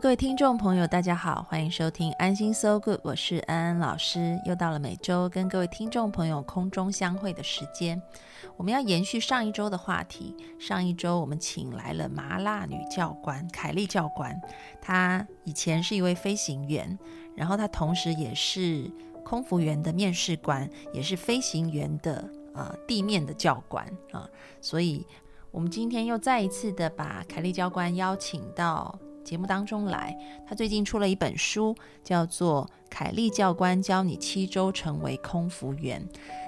各位听众朋友，大家好，欢迎收听安心 So Good，我是安安老师。又到了每周跟各位听众朋友空中相会的时间，我们要延续上一周的话题。上一周我们请来了麻辣女教官凯莉教官，她以前是一位飞行员，然后她同时也是空服员的面试官，也是飞行员的呃地面的教官啊。所以，我们今天又再一次的把凯莉教官邀请到。节目当中来，他最近出了一本书，叫做《凯利教官教你七周成为空服员》。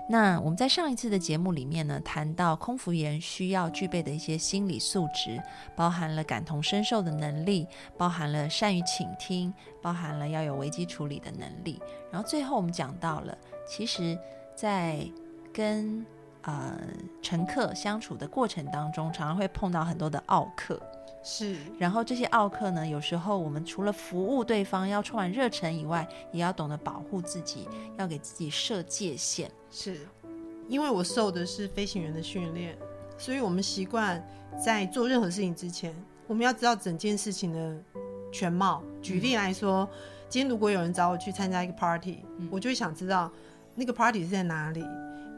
那我们在上一次的节目里面呢，谈到空服员需要具备的一些心理素质，包含了感同身受的能力，包含了善于倾听，包含了要有危机处理的能力。然后最后我们讲到了，其实，在跟呃乘客相处的过程当中，常常会碰到很多的奥客。是，然后这些奥克呢，有时候我们除了服务对方要充满热忱以外，也要懂得保护自己，要给自己设界限。是，因为我受的是飞行员的训练，所以我们习惯在做任何事情之前，我们要知道整件事情的全貌。举例来说，今天如果有人找我去参加一个 party，我就会想知道那个 party 是在哪里，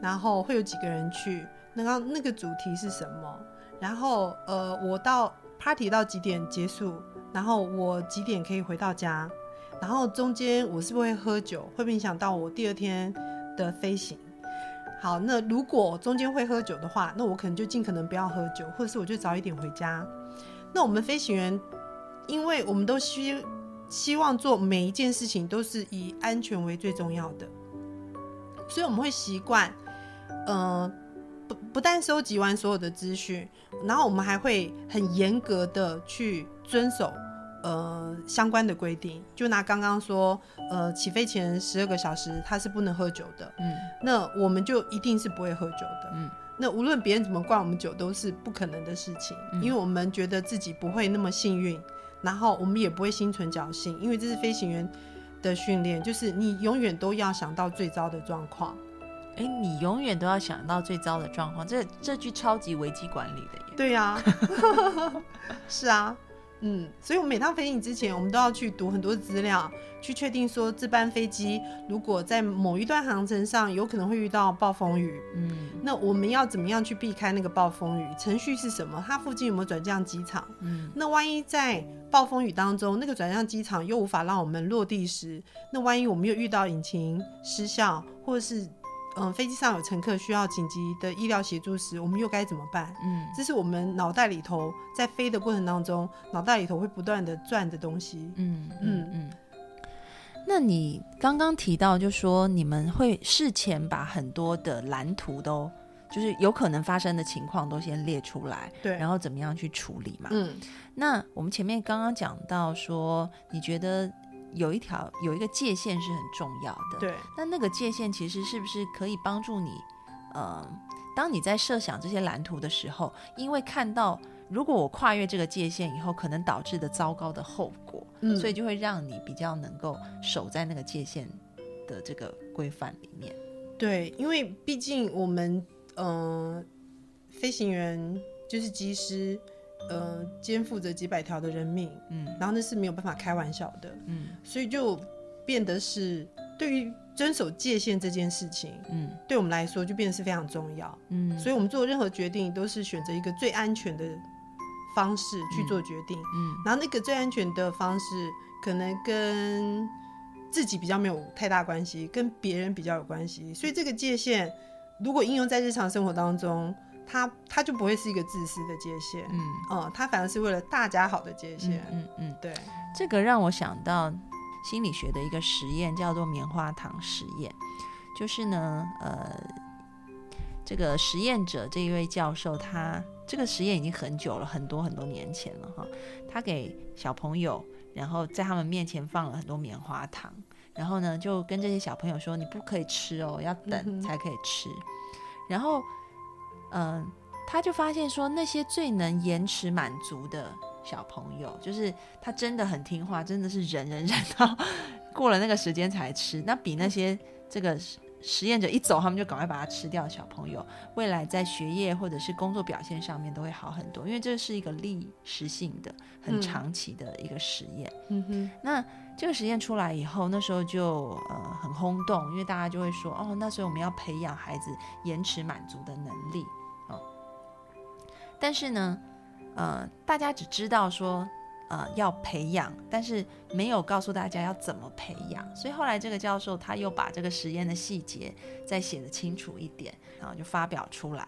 然后会有几个人去，那个那个主题是什么，然后呃，我到。Party 到几点结束？然后我几点可以回到家？然后中间我是不是会喝酒？会不影响到我第二天的飞行？好，那如果中间会喝酒的话，那我可能就尽可能不要喝酒，或者是我就早一点回家。那我们飞行员，因为我们都希希望做每一件事情都是以安全为最重要的，所以我们会习惯，嗯。不但收集完所有的资讯，然后我们还会很严格的去遵守呃相关的规定。就拿刚刚说，呃，起飞前十二个小时他是不能喝酒的，嗯，那我们就一定是不会喝酒的，嗯，那无论别人怎么灌我们酒都是不可能的事情，因为我们觉得自己不会那么幸运，然后我们也不会心存侥幸，因为这是飞行员的训练，就是你永远都要想到最糟的状况。哎，你永远都要想到最糟的状况，这这句超级危机管理的耶。对呀，是啊，嗯，所以，我们每趟飞行之前，我们都要去读很多资料，去确定说这班飞机如果在某一段航程上有可能会遇到暴风雨，嗯，那我们要怎么样去避开那个暴风雨？程序是什么？它附近有没有转降机场？嗯，那万一在暴风雨当中，那个转向机场又无法让我们落地时，那万一我们又遇到引擎失效，或者是嗯，飞机上有乘客需要紧急的医疗协助时，我们又该怎么办？嗯，这是我们脑袋里头在飞的过程当中，脑袋里头会不断的转的东西。嗯嗯嗯。那你刚刚提到，就说你们会事前把很多的蓝图都，就是有可能发生的情况都先列出来，对，然后怎么样去处理嘛？嗯。那我们前面刚刚讲到说，你觉得？有一条有一个界限是很重要的，对。那那个界限其实是不是可以帮助你？呃，当你在设想这些蓝图的时候，因为看到如果我跨越这个界限以后，可能导致的糟糕的后果，嗯，所以就会让你比较能够守在那个界限的这个规范里面。对，因为毕竟我们，嗯，飞行员就是机师。呃，肩负着几百条的人命，嗯，然后那是没有办法开玩笑的，嗯，所以就变得是对于遵守界限这件事情，嗯，对我们来说就变得是非常重要，嗯，所以我们做任何决定都是选择一个最安全的方式去做决定，嗯，然后那个最安全的方式可能跟自己比较没有太大关系，跟别人比较有关系，所以这个界限如果应用在日常生活当中。它它就不会是一个自私的界限，嗯，哦，他反而是为了大家好的界限，嗯嗯，对，这个让我想到心理学的一个实验，叫做棉花糖实验，就是呢，呃，这个实验者这一位教授，他这个实验已经很久了，很多很多年前了哈。他给小朋友，然后在他们面前放了很多棉花糖，然后呢就跟这些小朋友说：“你不可以吃哦，要等才可以吃。”然后，嗯，他就发现说，那些最能延迟满足的小朋友，就是他真的很听话，真的是忍忍忍到过了那个时间才吃，那比那些这个。实验者一走，他们就赶快把它吃掉。小朋友未来在学业或者是工作表现上面都会好很多，因为这是一个历史性的、很长期的一个实验。嗯哼，那这个实验出来以后，那时候就呃很轰动，因为大家就会说，哦，那时候我们要培养孩子延迟满足的能力啊。但是呢，呃，大家只知道说。呃，要培养，但是没有告诉大家要怎么培养，所以后来这个教授他又把这个实验的细节再写的清楚一点，然后就发表出来。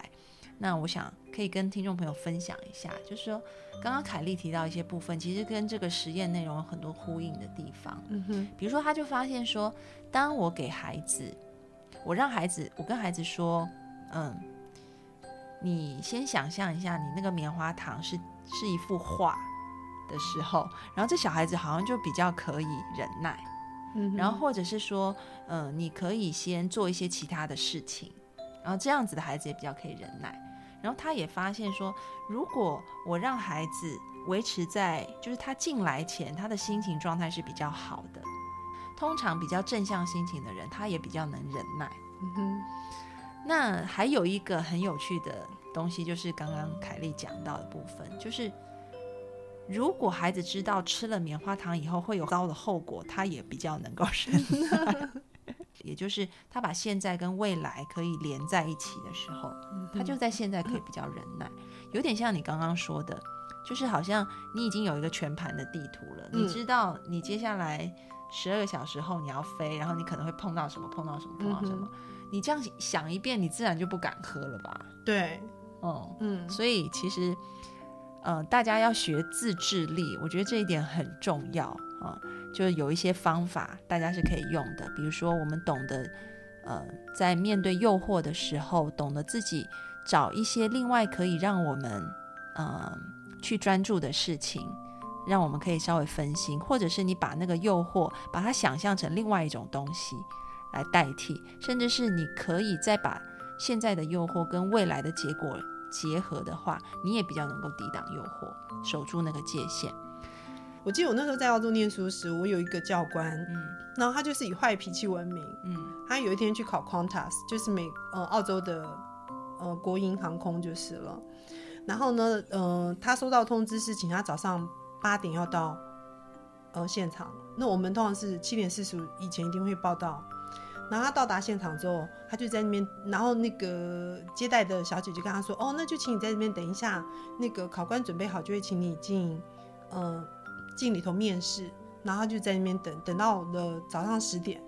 那我想可以跟听众朋友分享一下，就是说刚刚凯丽提到一些部分，其实跟这个实验内容有很多呼应的地方。嗯哼，比如说他就发现说，当我给孩子，我让孩子，我跟孩子说，嗯，你先想象一下，你那个棉花糖是是一幅画。的时候，然后这小孩子好像就比较可以忍耐，嗯，然后或者是说，嗯，你可以先做一些其他的事情，然后这样子的孩子也比较可以忍耐。然后他也发现说，如果我让孩子维持在就是他进来前他的心情状态是比较好的，通常比较正向心情的人，他也比较能忍耐。嗯哼。那还有一个很有趣的东西，就是刚刚凯丽讲到的部分，就是。如果孩子知道吃了棉花糖以后会有高的后果，他也比较能够忍耐。也就是他把现在跟未来可以连在一起的时候，他就在现在可以比较忍耐。有点像你刚刚说的，就是好像你已经有一个全盘的地图了，你知道你接下来十二个小时后你要飞，然后你可能会碰到什么，碰到什么，碰到什么。你这样想一遍，你自然就不敢喝了吧？对，嗯嗯，所以其实。嗯，大家要学自制力，我觉得这一点很重要啊。就是有一些方法，大家是可以用的。比如说，我们懂得，呃，在面对诱惑的时候，懂得自己找一些另外可以让我们，嗯，去专注的事情，让我们可以稍微分心，或者是你把那个诱惑，把它想象成另外一种东西来代替，甚至是你可以再把现在的诱惑跟未来的结果。结合的话，你也比较能够抵挡诱惑，守住那个界限。我记得我那时候在澳洲念书时，我有一个教官，嗯，然后他就是以坏脾气闻名，嗯，他有一天去考 Qantas，就是美呃澳洲的呃国营航空就是了。然后呢，呃，他收到通知是请他早上八点要到呃现场，那我们通常是七点四十五以前一定会报到。然后他到达现场之后，他就在那边，然后那个接待的小姐就跟他说：“哦，那就请你在这边等一下，那个考官准备好就会请你进，嗯，进里头面试。”然后他就在那边等，等到了早上十点，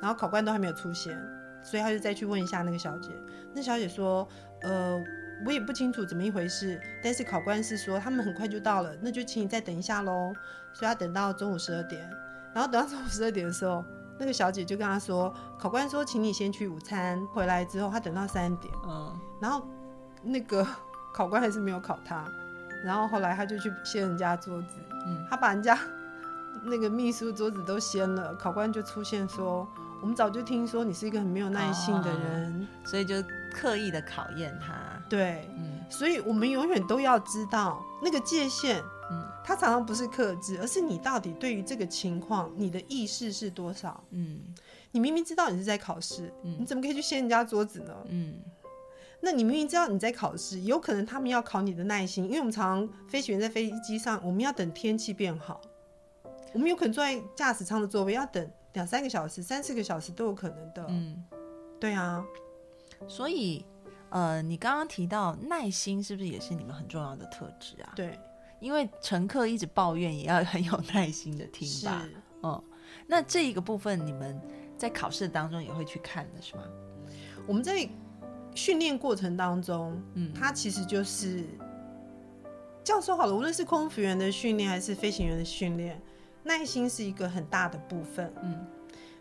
然后考官都还没有出现，所以他就再去问一下那个小姐。那小姐说：“呃，我也不清楚怎么一回事，但是考官是说他们很快就到了，那就请你再等一下喽。”所以他等到中午十二点，然后等到中午十二点的时候。那个小姐就跟他说：“考官说，请你先去午餐。回来之后，他等到三点，嗯，然后那个考官还是没有考他。然后后来他就去掀人家桌子，嗯，他把人家那个秘书桌子都掀了。考官就出现说：我们早就听说你是一个很没有耐心的人，所以就刻意的考验他。对，嗯，所以我们永远都要知道那个界限。”嗯，它常常不是克制，而是你到底对于这个情况，你的意识是多少？嗯，你明明知道你是在考试，你怎么可以去掀人家桌子呢？嗯，那你明明知道你在考试，有可能他们要考你的耐心，因为我们常常飞行员在飞机上，我们要等天气变好，我们有可能坐在驾驶舱的座位要等两三个小时、三四个小时都有可能的。嗯，对啊，所以呃，你刚刚提到耐心，是不是也是你们很重要的特质啊？对。因为乘客一直抱怨，也要很有耐心的听吧。嗯，那这一个部分，你们在考试当中也会去看的是吗？我们在训练过程当中，嗯，它其实就是教授好了，无论是空服员的训练还是飞行员的训练，耐心是一个很大的部分。嗯，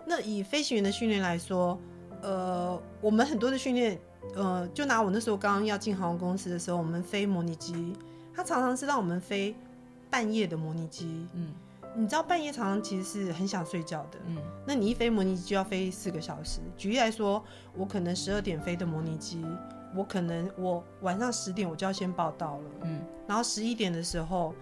那以飞行员的训练来说，呃，我们很多的训练呃，就拿我那时候刚刚要进航空公司的时候，我们飞模拟机，它常常是让我们飞半夜的模拟机。嗯你知道半夜常常其实是很想睡觉的，嗯那你一飞模拟机就要飞四个小时。举例来说，我可能十二点飞的模拟机，我可能我晚上十点我就要先报到了，嗯然后十一点的时候，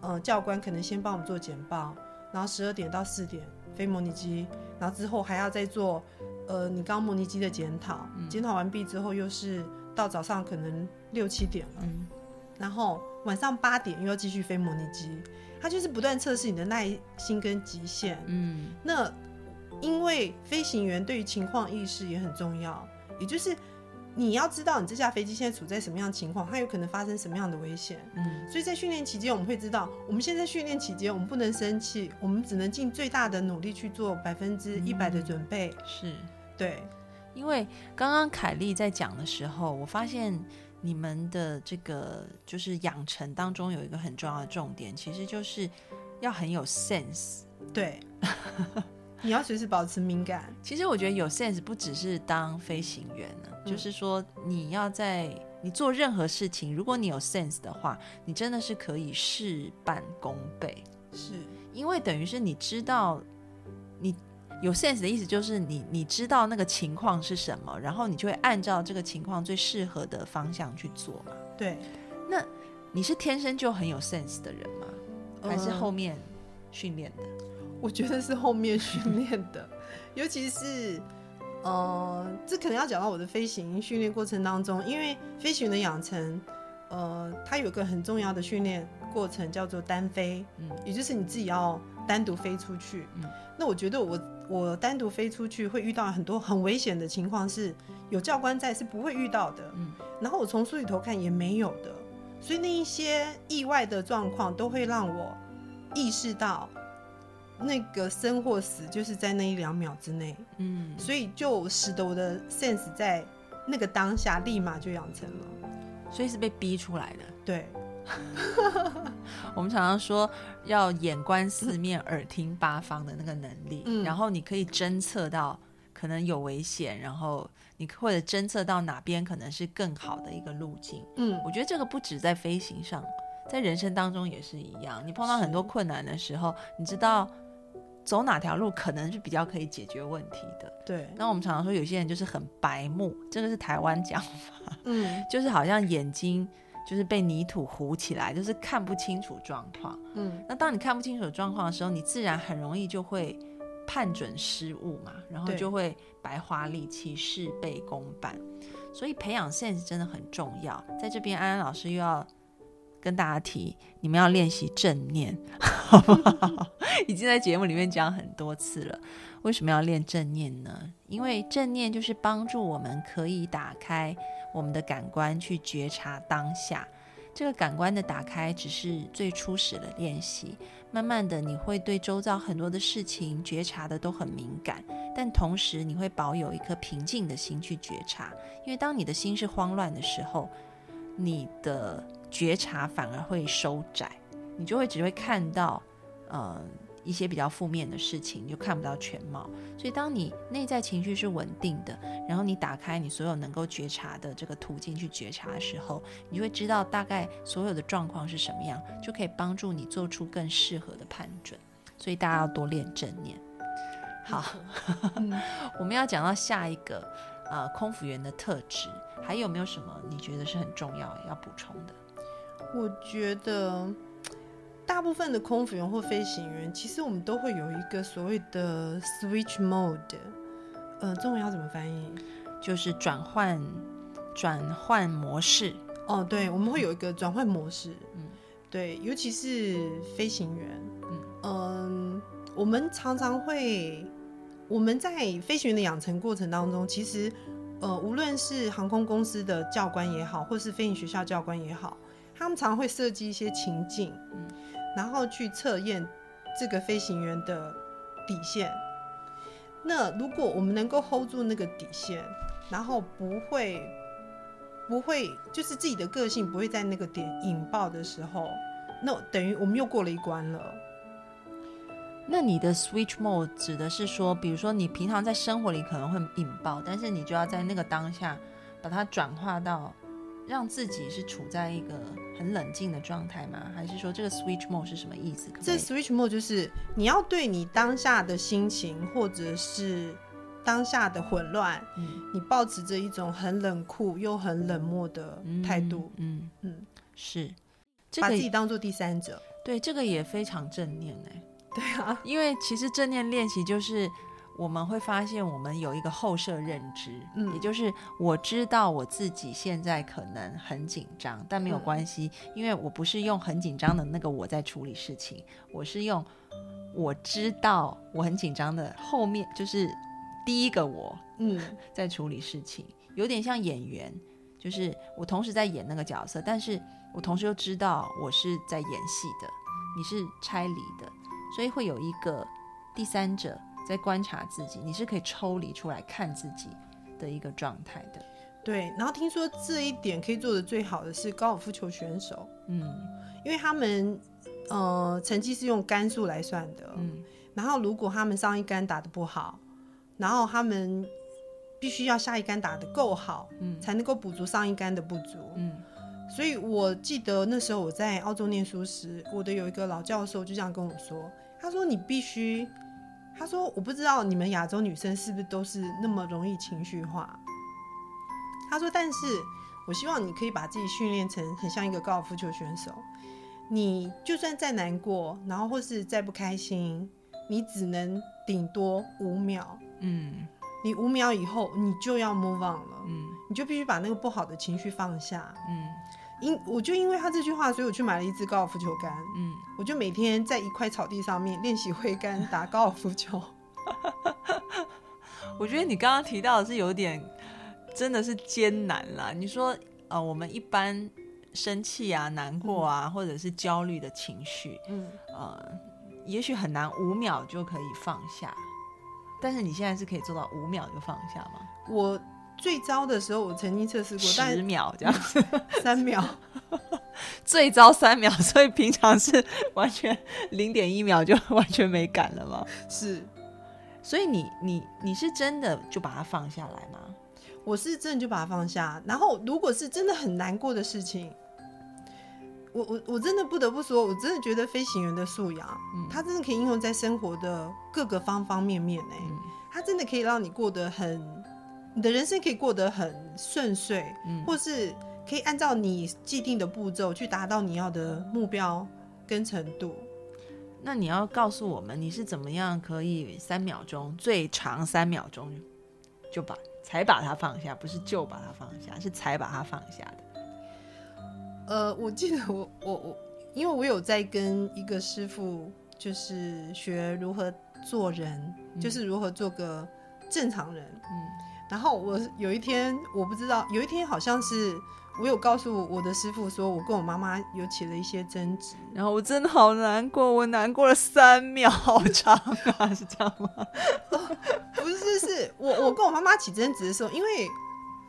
呃，教官可能先帮我们做简报，然后十二点到四点飞模拟机，然后之后还要再做呃你刚刚模拟机的检讨，检讨完毕之后又是到早上可能六七点了，嗯然后晚上八点又要继续飞模拟机，它就是不断测试你的耐心跟极限。嗯那因为飞行员对于情况意识也很重要，也就是你要知道你这架飞机现在处在什么样的情况，它有可能发生什么样的危险。嗯所以在训练期间，我们会知道，我们现在训练期间，我们不能生气，我们只能尽最大的努力去做百分之一百的准备。是。对，因为刚刚凯莉在讲的时候，我发现你们的这个就是养成当中有一个很重要的重点，其实就是要很有 sense。对，你要随时保持敏感。其实我觉得有 sense 不只是当飞行员就是说你要在你做任何事情，如果你有 sense 的话，你真的是可以事半功倍，是，因为等于是你知道你。有 sense 的意思就是你你知道那个情况是什么，然后你就会按照这个情况最适合的方向去做嘛。对，那你是天生就很有 sense 的人吗？还是呃后面训练的？我觉得是后面训练的，尤其是。呃，这可能要讲到我的飞行训练过程当中，因为飞行员的养成，呃，它有一个很重要的训练过程叫做单飞，嗯也就是你自己要单独飞出去。嗯那我觉得我我单独飞出去会遇到很多很危险的情况，是有教官在是不会遇到的。嗯然后我从书里头看也没有的，所以那一些意外的状况都会让我意识到，那个生或死就是在那一两秒之内，嗯，所以就使得我的 sense 在那个当下立马就养成了。所以是被逼出来的。对，我们常常说要眼观四面、耳听八方的那个能力，嗯然后你可以侦测到可能有危险，然后你或者侦测到哪边可能是更好的一个路径。嗯，我觉得这个不止在飞行上，在人生当中也是一样。你碰到很多困难的时候，你知道走哪条路可能是比较可以解决问题的。对，那我们常常说有些人就是很白目，这个是台湾讲法嗯 就是好像眼睛就是被泥土糊起来，就是看不清楚状况。嗯，那当你看不清楚状况的时候，你自然很容易就会判准失误嘛，然后就会白花力气、事倍功半。所以培养 sense 真的很重要。在这边，安安老师又要跟大家提，你们要练习正念，好不好？已经在节目里面讲很多次了。为什么要练正念呢？因为正念就是帮助我们可以打开我们的感官去觉察当下。这个感官的打开只是最初始的练习，慢慢的你会对周遭很多的事情觉察的都很敏感，但同时你会保有一颗平静的心去觉察，因为当你的心是慌乱的时候，你的觉察反而会收窄，你就会只会看到呃一些比较负面的事情，你就看不到全貌。所以当你内在情绪是稳定的，然后你打开你所有能够觉察的这个途径去觉察的时候，你就会知道大概所有的状况是什么样，就可以帮助你做出更适合的判准。所以大家要多练正念。好，我们要讲到下一个呃空服员的特质，还有没有什么你觉得是很重要要补充的？我觉得大部分的空服员或飞行员，其实我们都会有一个所谓的 switch mode，呃，中文要怎么翻译？就是转换转换模式。哦，对，我们会有一个转换模式，嗯。对，尤其是飞行员，嗯。嗯，我们常常会，我们在飞行员的养成过程当中，其实，呃，无论是航空公司的教官也好，或是飞行学校教官也好，他们常常会设计一些情境，嗯然后去测验这个飞行员的底线。那如果我们能够 hold 住那个底线，然后不会不会就是自己的个性不会在那个点引爆的时候，那等于我们又过了一关了。那你的 switch mode 指的是说，比如说你平常在生活里可能会引爆，但是你就要在那个当下把它转化到让自己是处在一个很冷静的状态吗？还是说这个 switch mode 是什么意思？可可这 switch mode 就是你要对你当下的心情或者是当下的混乱，嗯你保持着一种很冷酷又很冷漠的态度，嗯嗯，嗯，是这把自己当做第三者。对这个也非常正念哎。对啊，因为其实正念练习就是我们会发现我们有一个后设认知，嗯。也就是我知道我自己现在可能很紧张，但没有嗯。关系，因为我不是用很紧张的那个我在处理事情，我是用我知道我很紧张的后面就是第一个我嗯。在处理事情，有点像演员，就是我同时在演那个角色，但是我同时又知道我是在演戏的，你是拆离的，所以会有一个第三者在观察自己，你是可以抽离出来看自己的一个状态的。对。然后听说这一点可以做的最好的是高尔夫球选手，嗯因为他们呃成绩是用杆数来算的，嗯然后如果他们上一杆打得不好，然后他们必须要下一杆打得够好，嗯才能够补足上一杆的不足。嗯所以我记得那时候我在澳洲念书时，我的有一个老教授就这样跟我说，他说你必须，他说我不知道你们亚洲女生是不是都是那么容易情绪化，他说但是我希望你可以把自己训练成很像一个高尔夫球选手，你就算再难过，然后或是再不开心，你只能顶多五秒，嗯。你五秒以后你就要 move on 了，嗯。你就必须把那个不好的情绪放下。嗯因我就因为他这句话，所以我去买了一支高尔夫球杆，嗯，我就每天在一块草地上面练习挥杆打高尔夫球。我觉得你刚刚提到的是有点真的是艰难啦。你说呃，我们一般生气啊、难过啊，或者是焦虑的情绪，嗯，呃，也许很难五秒就可以放下，但是你现在是可以做到五秒就放下吗？我最糟的时候，我曾经测试过，十秒这样子，三秒。最糟三秒，所以平常是完全零点一秒就完全没感了吗？是，所以你你你是真的就把它放下来吗？我是真的就把它放下。然后，如果是真的很难过的事情，我我我真的不得不说，我真的觉得飞行员的素养，嗯它真的可以应用在生活的各个方方面面呢、嗯它真的可以让你过得很，你的人生可以过得很顺遂，嗯或是可以按照你既定的步骤去达到你要的目标跟程度。那你要告诉我们，你是怎么样可以三秒钟最长三秒钟就把才把它放下，不是就把它放下，是才把它放下的。呃，我记得我我我，因为我有在跟一个师傅，就是学如何做人，就是如何做个正常人。嗯然后我有一天我不知道，有一天好像是我有告诉我的师傅说，我跟我妈妈有起了一些争执。然后我真的好难过，我难过了三秒，好长啊，是这样吗？不是，是我我跟我妈妈起争执的时候，因为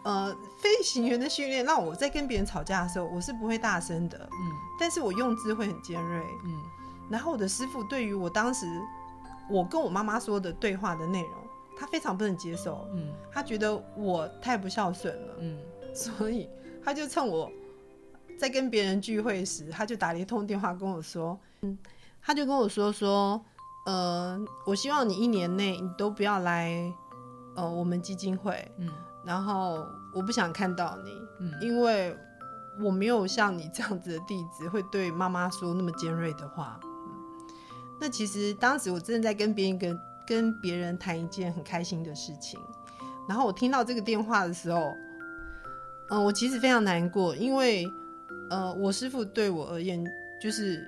呃飞行员的训练让我在跟别人吵架的时候，我是不会大声的，嗯但是我用字会很尖锐。嗯然后我的师傅对于我当时我跟我妈妈说的对话的内容，他非常不能接受，嗯。他觉得我太不孝顺了，嗯。所以他就趁我在跟别人聚会时，他就打了一通电话跟我说，嗯，他就跟我说说，呃，我希望你一年内你都不要来，呃，我们基金会，嗯。然后我不想看到你，嗯。因为我没有像你这样子的弟子会对妈妈说那么尖锐的话。嗯。那其实当时我真的在跟别人跟跟别人谈一件很开心的事情，然后我听到这个电话的时候，嗯、我其实非常难过，因为呃，我师傅对我而言就是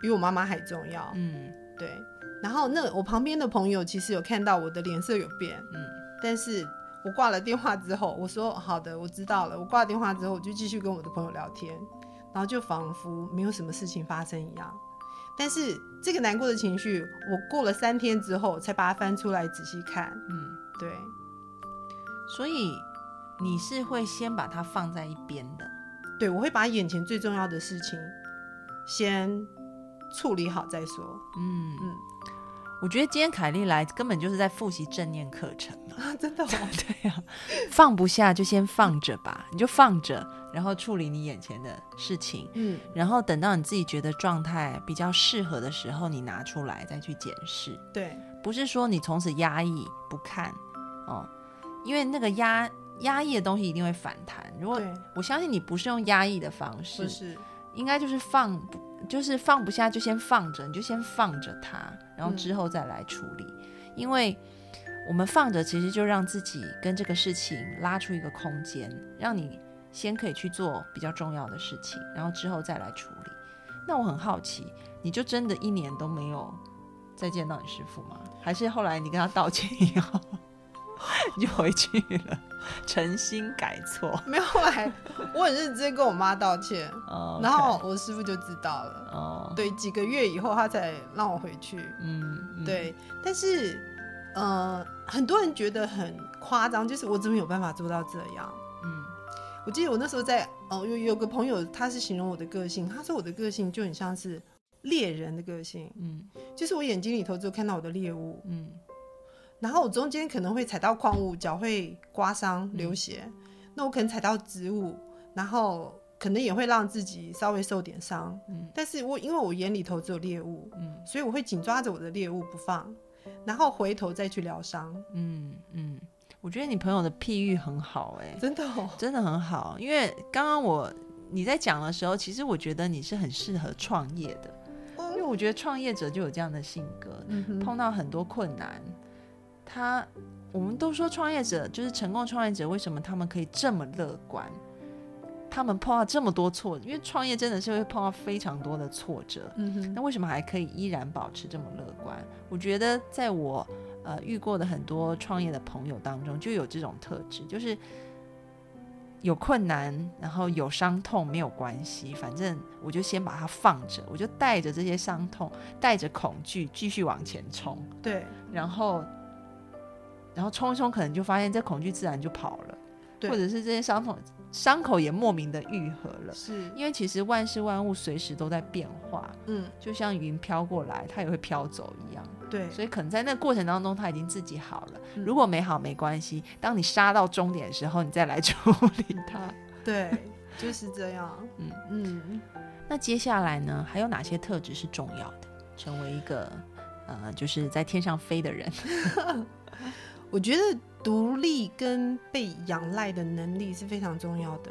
比我妈妈还重要，嗯对。然后那我旁边的朋友其实有看到我的脸色有变，嗯但是我挂了电话之后，我说好的，我知道了。我挂了电话之后，我就继续跟我的朋友聊天，然后就仿佛没有什么事情发生一样。但是这个难过的情绪，我过了三天之后才把它翻出来仔细看。嗯，对，所以你是会先把它放在一边的。对我会把眼前最重要的事情先处理好再说。嗯嗯我觉得今天凯莉来根本就是在复习正念课程。嘛。啊，真的、哦，对啊、放不下就先放着吧，你就放着，然后处理你眼前的事情，嗯，然后等到你自己觉得状态比较适合的时候，你拿出来再去检视。对，不是说你从此压抑不看哦，因为那个压压抑的东西一定会反弹。如果，我相信你不是用压抑的方式不，是，应该就是放不，就是放不下就先放着，你就先放着它，然后嗯之后再来处理。因为我们放着，其实就让自己跟这个事情拉出一个空间，让你先可以去做比较重要的事情，然后之后再来处理。那我很好奇，你就真的一年都没有再见到你师傅吗？还是后来你跟他道歉以后，你 就回去了，诚心改错？没有后来我很认真跟我妈道歉，哦然后我师傅就知道了。哦，对，几个月以后他才让我回去。嗯，嗯，对，但是呃，很多人觉得很夸张，就是我怎么有办法做到这样？嗯。我记得我那时候在哦，有有个朋友，他是形容我的个性，他说我的个性就很像是猎人的个性，嗯。就是我眼睛里头只有看到我的猎物，嗯然后我中间可能会踩到矿物，脚会刮伤流血，那我可能踩到植物，然后可能也会让自己稍微受点伤，嗯。但是我因为我眼里头只有猎物，嗯。所以我会紧抓着我的猎物不放，然后回头再去疗伤，嗯嗯，我觉得你朋友的譬喻很好、哎，真的哦，真的很好。因为刚刚我你在讲的时候，其实我觉得你是很适合创业的，因为我觉得创业者就有这样的性格，嗯，碰到很多困难，他我们都说创业者就是成功创业者，为什么他们可以这么乐观？他们碰到这么多挫，因为创业真的是会碰到非常多的挫折，嗯哼，那为什么还可以依然保持这么乐观？我觉得在我呃遇过的很多创业的朋友当中，就有这种特质，就是有困难，然后有伤痛没有关系，反正我就先把它放着，我就带着这些伤痛，带着恐惧继续往前冲，对然后然后冲一冲，可能就发现这恐惧自然就跑了，对或者是这些伤痛伤口也莫名的愈合了。是，因为其实万事万物随时都在变化，嗯，就像云飘过来，它也会飘走一样。对，所以可能在那个过程当中，它已经自己好了。嗯如果没好没关系，当你杀到终点的时候，你再来 处理它。对，就是这样，嗯嗯。那接下来呢，还有哪些特质是重要的？成为一个呃，就是在天上飞的人。我觉得独立跟被仰赖的能力是非常重要的。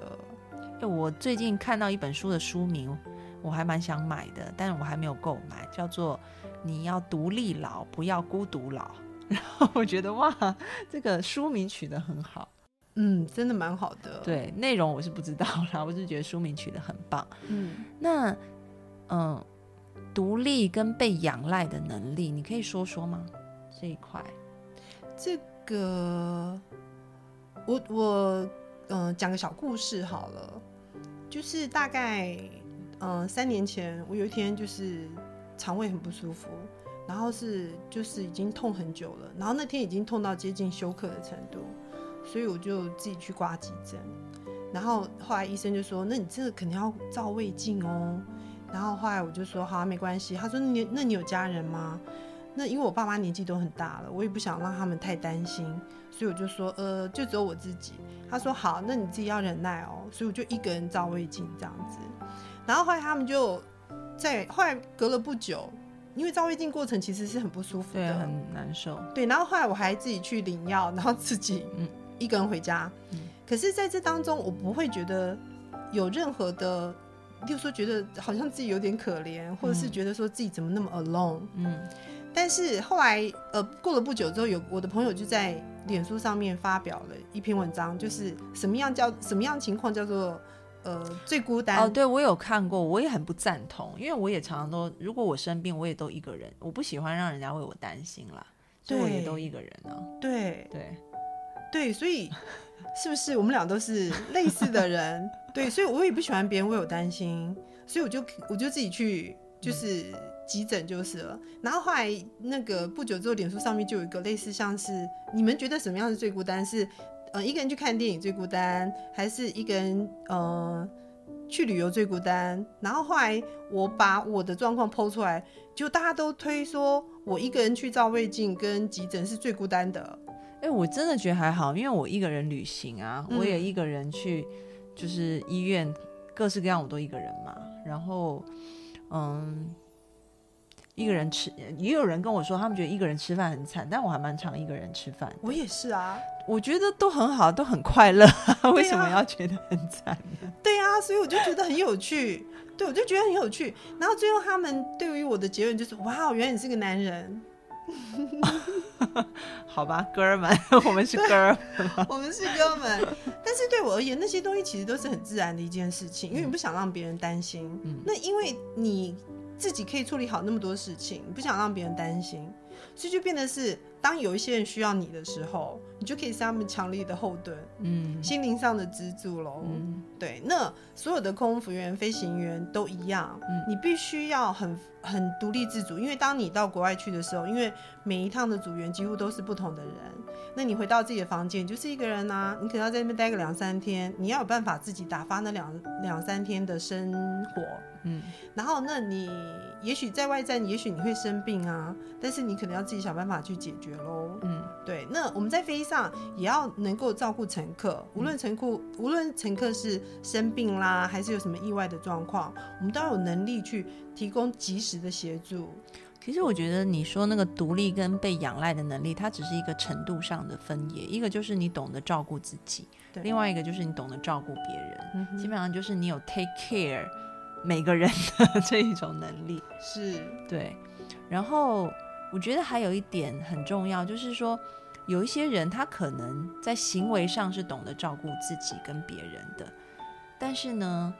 哎我最近看到一本书的书名，我还蛮想买的，但是我还没有购买，叫做《你要独立老，不要孤独老》。然后我觉得哇，这个书名取得很好。嗯，真的蛮好的。，对，内容我是不知道啦，我是觉得书名取得很棒。嗯，那嗯，独立跟被仰赖的能力，你可以说说吗？这一块，这个我我嗯、讲个小故事好了，就是大概嗯、三年前，我有一天就是肠胃很不舒服，然后是就是已经痛很久了，然后那天已经痛到接近休克的程度，所以我就自己去挂急诊，然后后来医生就说，那你这个肯定要照胃镜哦。然后后来我就说好、啊，没关系。他说你那你有家人吗？那因为我爸妈年纪都很大了，我也不想让他们太担心，所以我就说呃，就只有我自己。他说好，那你自己要忍耐哦。所以我就一个人照胃镜这样子。然后后来他们就在后来隔了不久，因为照胃镜过程其实是很不舒服对，的，很难受。对，然后后来我还自己去领药，然后自己嗯一个人回家。嗯可是在这当中，我不会觉得有任何的，例如说觉得好像自己有点可怜，或者是嗯觉得说自己怎么那么 alone。嗯但是后来，呃，过了不久之后，有我的朋友就在脸书上面发表了一篇文章，就是什么样叫什么样情况叫做呃最孤单。哦，对我有看过，我也很不赞同，因为我也常常都，如果我生病，我也都一个人，我不喜欢让人家为我担心啦，所以我也都一个人啊。对对，对，所以 是不是我们俩都是类似的人？对，所以我也不喜欢别人为我担心，所以我就我就自己去就是急诊就是了。然后后来那个不久之后，脸书上面就有一个类似像是你们觉得什么样是最孤单？是呃一个人去看电影最孤单，还是一个人呃去旅游最孤单？然后后来我把我的状况剖出来，就大家都推说我一个人去照胃镜跟急诊是最孤单的。哎、我真的觉得还好，因为我一个人旅行啊，嗯我也一个人去，就是医院各式各样我都一个人嘛。然后，嗯，一个人吃，也有人跟我说他们觉得一个人吃饭很惨，但我还蛮常一个人吃饭。我也是啊，我觉得都很好，都很快乐，为什么要觉得很惨呢？对啊，所以我就觉得很有趣。对，我就觉得很有趣。然后最后他们对于我的结论就是：哇，原来你是个男人，好吧，哥们，我们是哥们，我们是哥们。但是对我而言，那些东西其实都是很自然的一件事情，因为你不想让别人担心。嗯那因为你自己可以处理好那么多事情，你不想让别人担心，所以就变得是，当有一些人需要你的时候，你就可以是他们强力的后盾，嗯。心灵上的支柱喽。嗯。对，那所有的空服员、飞行员都一样，嗯。你必须要很很独立自主，因为当你到国外去的时候，因为每一趟的组员几乎都是不同的人，那你回到自己的房间，你就是一个人啊，你可能要在那边待个两三天，你要有办法自己打发那两两三天的生活。嗯然后，那你也许在外站，也许你会生病啊，但是你可能要自己想办法去解决喽。嗯对，那我们在飞机上也要能够照顾乘客，无论乘客无论乘客是生病啦，还是有什么意外的状况，我们都要有能力去提供及时的协助。其实我觉得你说那个独立跟被仰赖的能力，它只是一个程度上的分野。一个就是你懂得照顾自己，对另外一个就是你懂得照顾别人。嗯基本上就是你有 take care 每个人的这一种能力。是，对，然后我觉得还有一点很重要，就是说有一些人他可能在行为上是懂得照顾自己跟别人的，但是呢，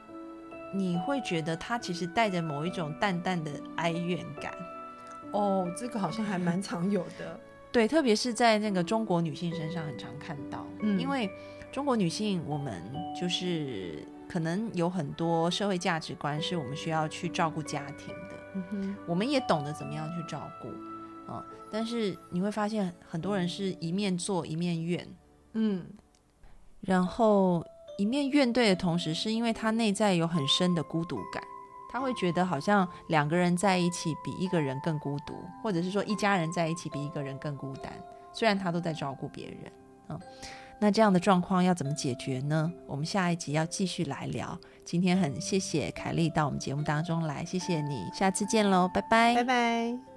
你会觉得他其实带着某一种淡淡的哀怨感。哦，这个好像还蛮常有的。对，特别是在那个中国女性身上很常看到，嗯因为中国女性我们就是可能有很多社会价值观是我们需要去照顾家庭的，嗯哼，我们也懂得怎么样去照顾啊、但是你会发现很多人是一面做一面怨，嗯，然后一面怨对的同时，是因为他内在有很深的孤独感，他会觉得好像两个人在一起比一个人更孤独，或者是说一家人在一起比一个人更孤单。虽然他都在照顾别人，嗯，那这样的状况要怎么解决呢？我们下一集要继续来聊。今天很谢谢凯丽到我们节目当中来，谢谢你，下次见喽，拜拜拜拜。